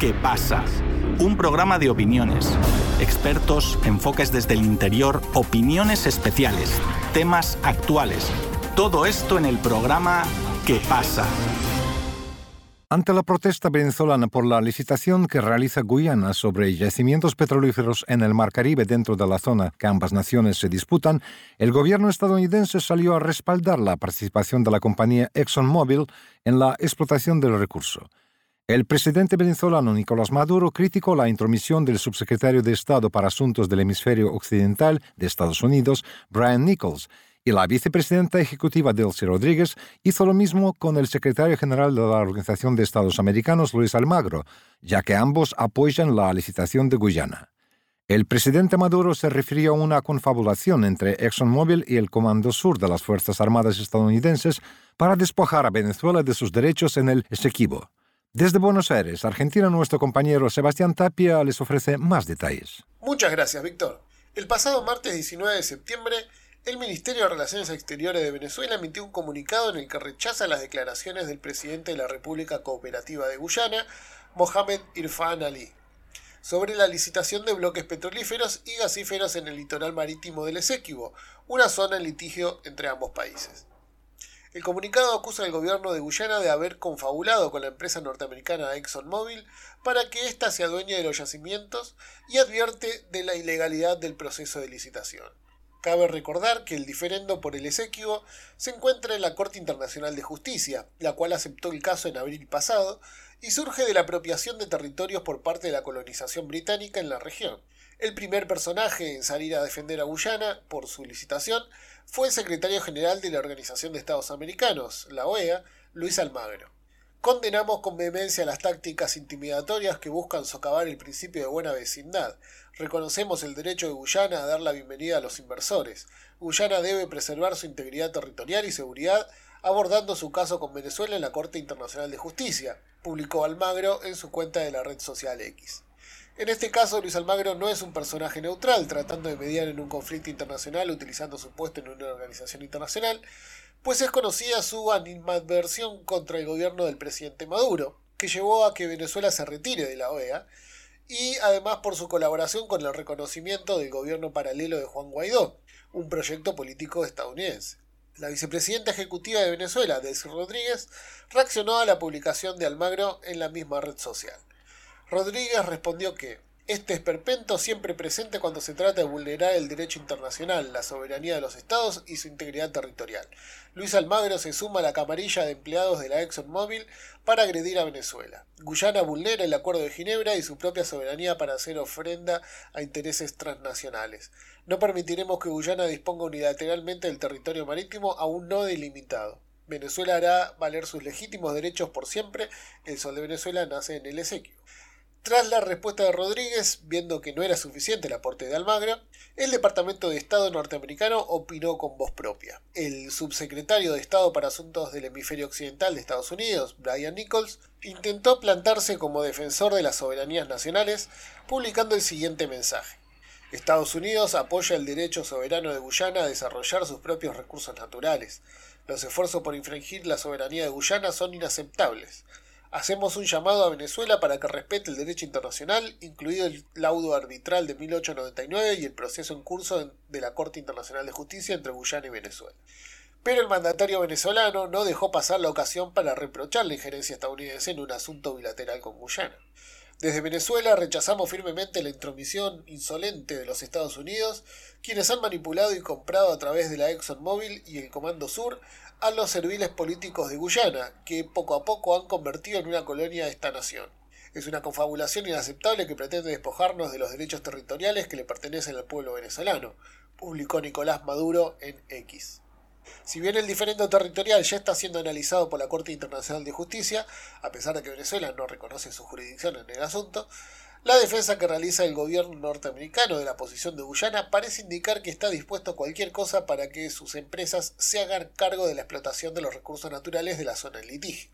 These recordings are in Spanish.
¿Qué pasa? Un programa de opiniones, expertos, enfoques desde el interior, opiniones especiales, temas actuales. Todo esto en el programa ¿Qué pasa? Ante la protesta venezolana por la licitación que realiza Guyana sobre yacimientos petrolíferos en el Mar Caribe dentro de la zona que ambas naciones se disputan, el gobierno estadounidense salió a respaldar la participación de la compañía ExxonMobil en la explotación del recurso. El presidente venezolano Nicolás Maduro criticó la intromisión del subsecretario de Estado para Asuntos del Hemisferio Occidental de Estados Unidos, Brian Nichols, y la vicepresidenta ejecutiva Delcy Rodríguez hizo lo mismo con el secretario general de la Organización de Estados Americanos, Luis Almagro, ya que ambos apoyan la licitación de Guyana. El presidente Maduro se refirió a una confabulación entre ExxonMobil y el Comando Sur de las Fuerzas Armadas estadounidenses para despojar a Venezuela de sus derechos en el Esequibo. Desde Buenos Aires, Argentina, nuestro compañero Sebastián Tapia les ofrece más detalles. Muchas gracias, Víctor. El pasado martes 19 de septiembre, el Ministerio de Relaciones Exteriores de Venezuela emitió un comunicado en el que rechaza las declaraciones del presidente de la República Cooperativa de Guyana, Mohamed Irfan Ali, sobre la licitación de bloques petrolíferos y gasíferos en el litoral marítimo del Esequibo, una zona en litigio entre ambos países. El comunicado acusa al gobierno de Guyana de haber confabulado con la empresa norteamericana ExxonMobil para que ésta se adueñe de los yacimientos y advierte de la ilegalidad del proceso de licitación. Cabe recordar que el diferendo por el Esequibo se encuentra en la Corte Internacional de Justicia, la cual aceptó el caso en abril pasado, y surge de la apropiación de territorios por parte de la colonización británica en la región. El primer personaje en salir a defender a Guyana por su licitación fue el secretario general de la Organización de Estados Americanos, la OEA, Luis Almagro. Condenamos con vehemencia las tácticas intimidatorias que buscan socavar el principio de buena vecindad. Reconocemos el derecho de Guyana a dar la bienvenida a los inversores. Guyana debe preservar su integridad territorial y seguridad abordando su caso con Venezuela en la Corte Internacional de Justicia, publicó Almagro en su cuenta de la red social X. En este caso, Luis Almagro no es un personaje neutral, tratando de mediar en un conflicto internacional utilizando su puesto en una organización internacional, pues es conocida su animadversión contra el gobierno del presidente Maduro, que llevó a que Venezuela se retire de la OEA, y además por su colaboración con el reconocimiento del gobierno paralelo de Juan Guaidó, un proyecto político estadounidense. La vicepresidenta ejecutiva de Venezuela, Delcy Rodríguez, reaccionó a la publicación de Almagro en la misma red social. Rodríguez respondió que este esperpento siempre presente cuando se trata de vulnerar el derecho internacional, la soberanía de los estados y su integridad territorial. Luis Almagro se suma a la camarilla de empleados de la ExxonMobil para agredir a Venezuela. Guyana vulnera el Acuerdo de Ginebra y su propia soberanía para hacer ofrenda a intereses transnacionales. No permitiremos que Guyana disponga unilateralmente del territorio marítimo aún no delimitado. Venezuela hará valer sus legítimos derechos por siempre. El sol de Venezuela nace en el Esequio. Tras la respuesta de Rodríguez, viendo que no era suficiente el aporte de Almagro, el Departamento de Estado norteamericano opinó con voz propia. El subsecretario de Estado para Asuntos del Hemisferio Occidental de Estados Unidos, Brian Nichols, intentó plantarse como defensor de las soberanías nacionales, publicando el siguiente mensaje. Estados Unidos apoya el derecho soberano de Guyana a desarrollar sus propios recursos naturales. Los esfuerzos por infringir la soberanía de Guyana son inaceptables. Hacemos un llamado a Venezuela para que respete el derecho internacional, incluido el laudo arbitral de 1899 y el proceso en curso de la Corte Internacional de Justicia entre Guyana y Venezuela. Pero el mandatario venezolano no dejó pasar la ocasión para reprochar la injerencia estadounidense en un asunto bilateral con Guyana. Desde Venezuela rechazamos firmemente la intromisión insolente de los Estados Unidos, quienes han manipulado y comprado a través de la ExxonMobil y el Comando Sur a los serviles políticos de Guyana, que poco a poco han convertido en una colonia de esta nación. Es una confabulación inaceptable que pretende despojarnos de los derechos territoriales que le pertenecen al pueblo venezolano, publicó Nicolás Maduro en X. Si bien el diferendo territorial ya está siendo analizado por la Corte Internacional de Justicia, a pesar de que Venezuela no reconoce su jurisdicción en el asunto, la defensa que realiza el gobierno norteamericano de la posición de Guyana parece indicar que está dispuesto a cualquier cosa para que sus empresas se hagan cargo de la explotación de los recursos naturales de la zona en litigio.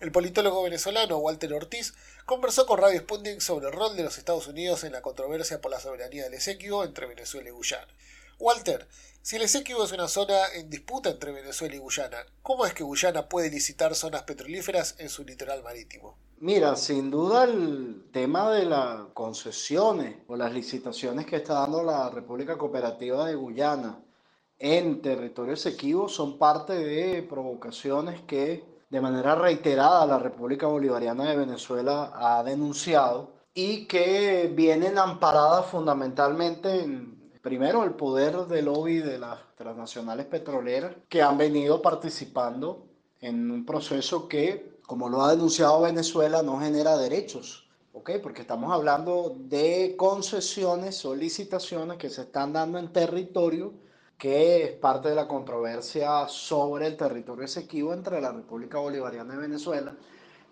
El politólogo venezolano Walter Ortiz conversó con Radio Sputnik sobre el rol de los Estados Unidos en la controversia por la soberanía del Esequibo entre Venezuela y Guyana. Walter, Si el Esequibo es una zona en disputa entre Venezuela y Guyana, ¿cómo es que Guyana puede licitar zonas petrolíferas en su litoral marítimo? Mira, sin duda el tema de las concesiones o las licitaciones que está dando la República Cooperativa de Guyana en territorio Esequibo son parte de provocaciones que de manera reiterada la República Bolivariana de Venezuela ha denunciado y que vienen amparadas fundamentalmente en Primero, el poder del lobby de las transnacionales petroleras que han venido participando en un proceso que, como lo ha denunciado Venezuela, no genera derechos. ¿ok? Porque estamos hablando de concesiones, solicitaciones que se están dando en territorio que es parte de la controversia sobre el territorio exequivo entre la República Bolivariana de Venezuela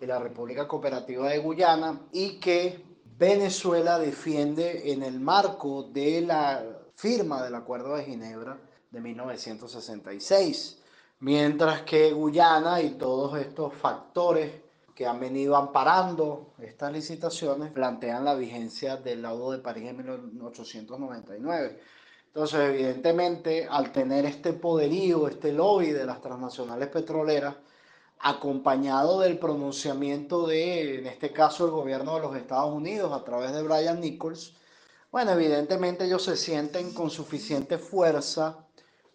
y la República Cooperativa de Guyana y que Venezuela defiende en el marco de la firma del Acuerdo de Ginebra de 1966, mientras que Guyana y todos estos factores que han venido amparando estas licitaciones plantean la vigencia del laudo de París de 1899. Entonces, evidentemente, al tener este poderío, este lobby de las transnacionales petroleras, acompañado del pronunciamiento de, en este caso, el gobierno de los Estados Unidos a través de Brian Nichols, bueno, evidentemente ellos se sienten con suficiente fuerza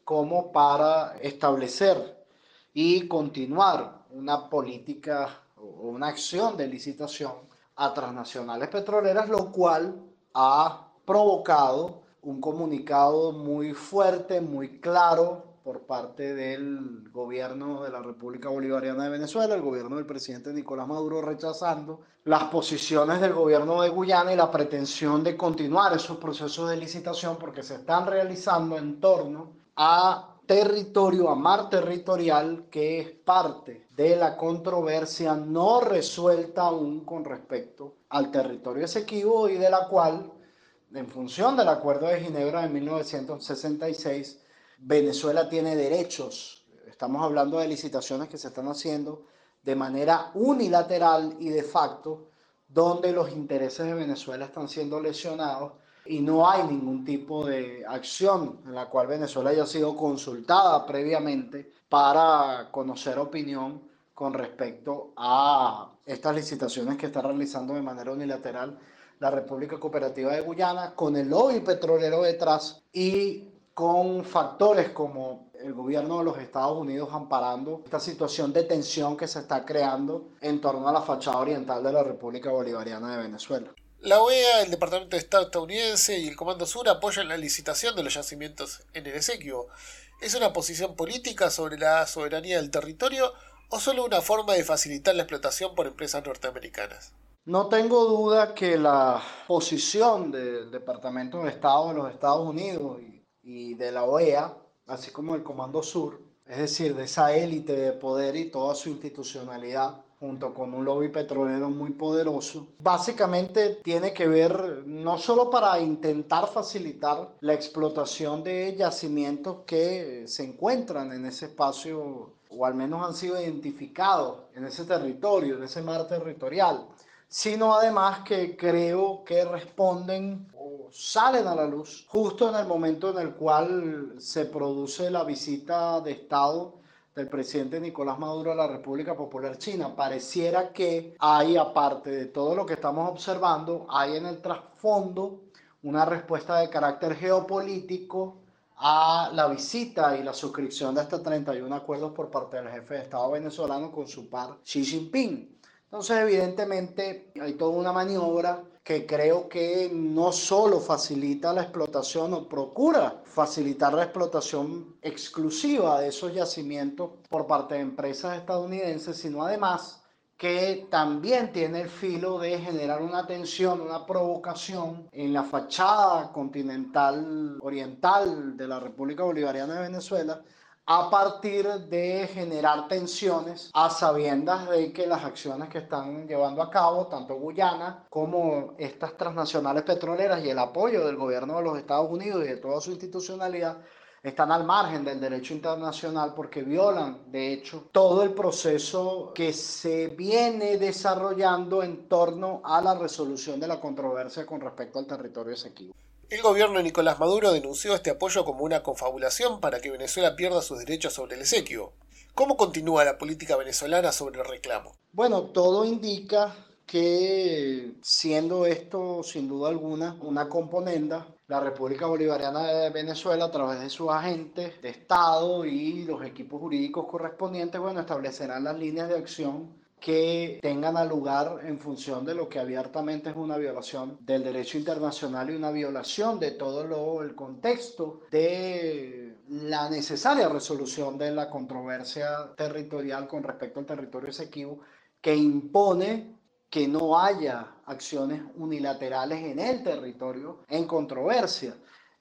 como para establecer y continuar una política o una acción de licitación a transnacionales petroleras, lo cual ha provocado un comunicado muy fuerte, muy claro por parte del gobierno de la República Bolivariana de Venezuela, el gobierno del presidente Nicolás Maduro rechazando las posiciones del gobierno de Guyana y la pretensión de continuar esos procesos de licitación porque se están realizando en torno a territorio, a mar territorial, que es parte de la controversia no resuelta aún con respecto al territorio Esequibo y de la cual, en función del Acuerdo de Ginebra de 1966, Venezuela tiene derechos. Estamos hablando de licitaciones que se están haciendo de manera unilateral y de facto, donde los intereses de Venezuela están siendo lesionados y no hay ningún tipo de acción en la cual Venezuela haya sido consultada previamente para conocer opinión con respecto a estas licitaciones que está realizando de manera unilateral la República Cooperativa de Guyana con el lobby petrolero detrás y con factores como el gobierno de los Estados Unidos amparando esta situación de tensión que se está creando en torno a la fachada oriental de la República Bolivariana de Venezuela. La OEA, el Departamento de Estado estadounidense y el Comando Sur apoyan la licitación de los yacimientos en el Esequio. ¿Es una posición política sobre la soberanía del territorio o solo una forma de facilitar la explotación por empresas norteamericanas? No tengo duda que la posición del Departamento de Estado de los Estados Unidos y y de la OEA, así como el Comando Sur, es decir, de esa élite de poder y toda su institucionalidad, junto con un lobby petrolero muy poderoso, básicamente tiene que ver no solo para intentar facilitar la explotación de yacimientos que se encuentran en ese espacio o al menos han sido identificados en ese territorio, en ese mar territorial, sino además que creo que responden salen a la luz justo en el momento en el cual se produce la visita de Estado del presidente Nicolás Maduro a la República Popular China. Pareciera que hay, aparte de todo lo que estamos observando, hay en el trasfondo una respuesta de carácter geopolítico a la visita y la suscripción de estos 31 acuerdos por parte del jefe de Estado venezolano con su par Xi Jinping. Entonces, evidentemente, hay toda una maniobra que creo que no solo facilita la explotación o procura facilitar la explotación exclusiva de esos yacimientos por parte de empresas estadounidenses, sino además que también tiene el filo de generar una tensión, una provocación en la fachada continental oriental de la República Bolivariana de Venezuela, a partir de generar tensiones a sabiendas de que las acciones que están llevando a cabo tanto Guyana como estas transnacionales petroleras y el apoyo del gobierno de los Estados Unidos y de toda su institucionalidad están al margen del derecho internacional porque violan, de hecho, todo el proceso que se viene desarrollando en torno a la resolución de la controversia con respecto al territorio esequibo. El gobierno de Nicolás Maduro denunció este apoyo como una confabulación para que Venezuela pierda sus derechos sobre el Esequibo. ¿Cómo continúa la política venezolana sobre el reclamo? Bueno, todo indica que siendo esto sin duda alguna una componenda, la República Bolivariana de Venezuela a través de sus agentes de Estado y los equipos jurídicos correspondientes, bueno, establecerán las líneas de acción que tengan a lugar en función de lo que abiertamente es una violación del derecho internacional y una violación de todo lo, el contexto de la necesaria resolución de la controversia territorial con respecto al territorio Esequibo que impone que no haya acciones unilaterales en el territorio en controversia.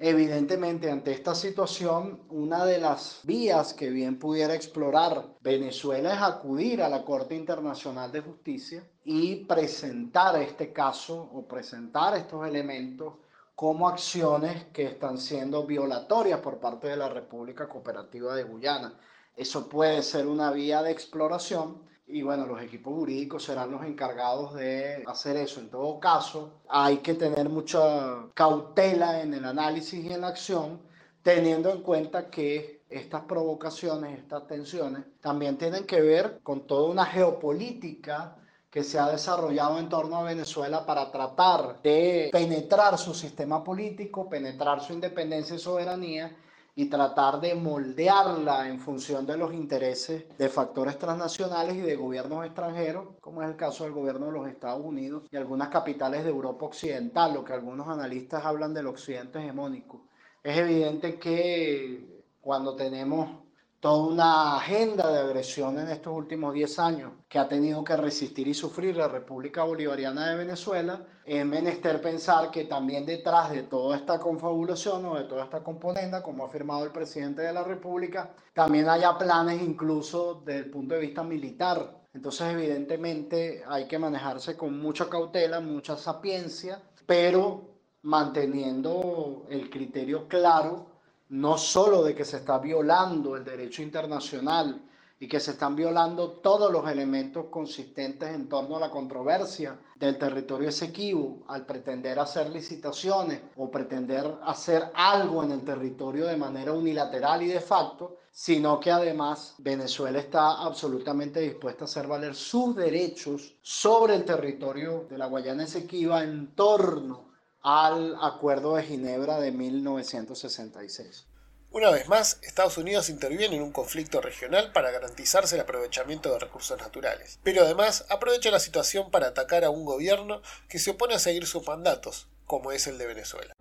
Evidentemente, ante esta situación, una de las vías que bien pudiera explorar Venezuela es acudir a la Corte Internacional de Justicia y presentar este caso o presentar estos elementos como acciones que están siendo violatorias por parte de la República Cooperativa de Guyana. Eso puede ser una vía de exploración y bueno, los equipos jurídicos serán los encargados de hacer eso. En todo caso, hay que tener mucha cautela en el análisis y en la acción, teniendo en cuenta que estas provocaciones, estas tensiones, también tienen que ver con toda una geopolítica que se ha desarrollado en torno a Venezuela para tratar de penetrar su sistema político, penetrar su independencia y soberanía y tratar de moldearla en función de los intereses de factores transnacionales y de gobiernos extranjeros, como es el caso del gobierno de los Estados Unidos y algunas capitales de Europa Occidental, lo que algunos analistas hablan del occidente hegemónico. Es evidente que cuando tenemos toda una agenda de agresión en estos últimos 10 años que ha tenido que resistir y sufrir la República Bolivariana de Venezuela, es menester pensar que también detrás de toda esta confabulación o de toda esta componenda, como ha afirmado el presidente de la República, también haya planes incluso desde el punto de vista militar. Entonces, evidentemente, hay que manejarse con mucha cautela, mucha sapiencia, pero manteniendo el criterio claro no solo de que se está violando el derecho internacional y que se están violando todos los elementos consistentes en torno a la controversia del territorio Esequibo al pretender hacer licitaciones o pretender hacer algo en el territorio de manera unilateral y de facto, sino que además Venezuela está absolutamente dispuesta a hacer valer sus derechos sobre el territorio de la Guayana Esequiba en torno al Acuerdo de Ginebra de 1966. Una vez más, Estados Unidos interviene en un conflicto regional para garantizarse el aprovechamiento de recursos naturales, pero además aprovecha la situación para atacar a un gobierno que se opone a seguir sus mandatos, como es el de Venezuela.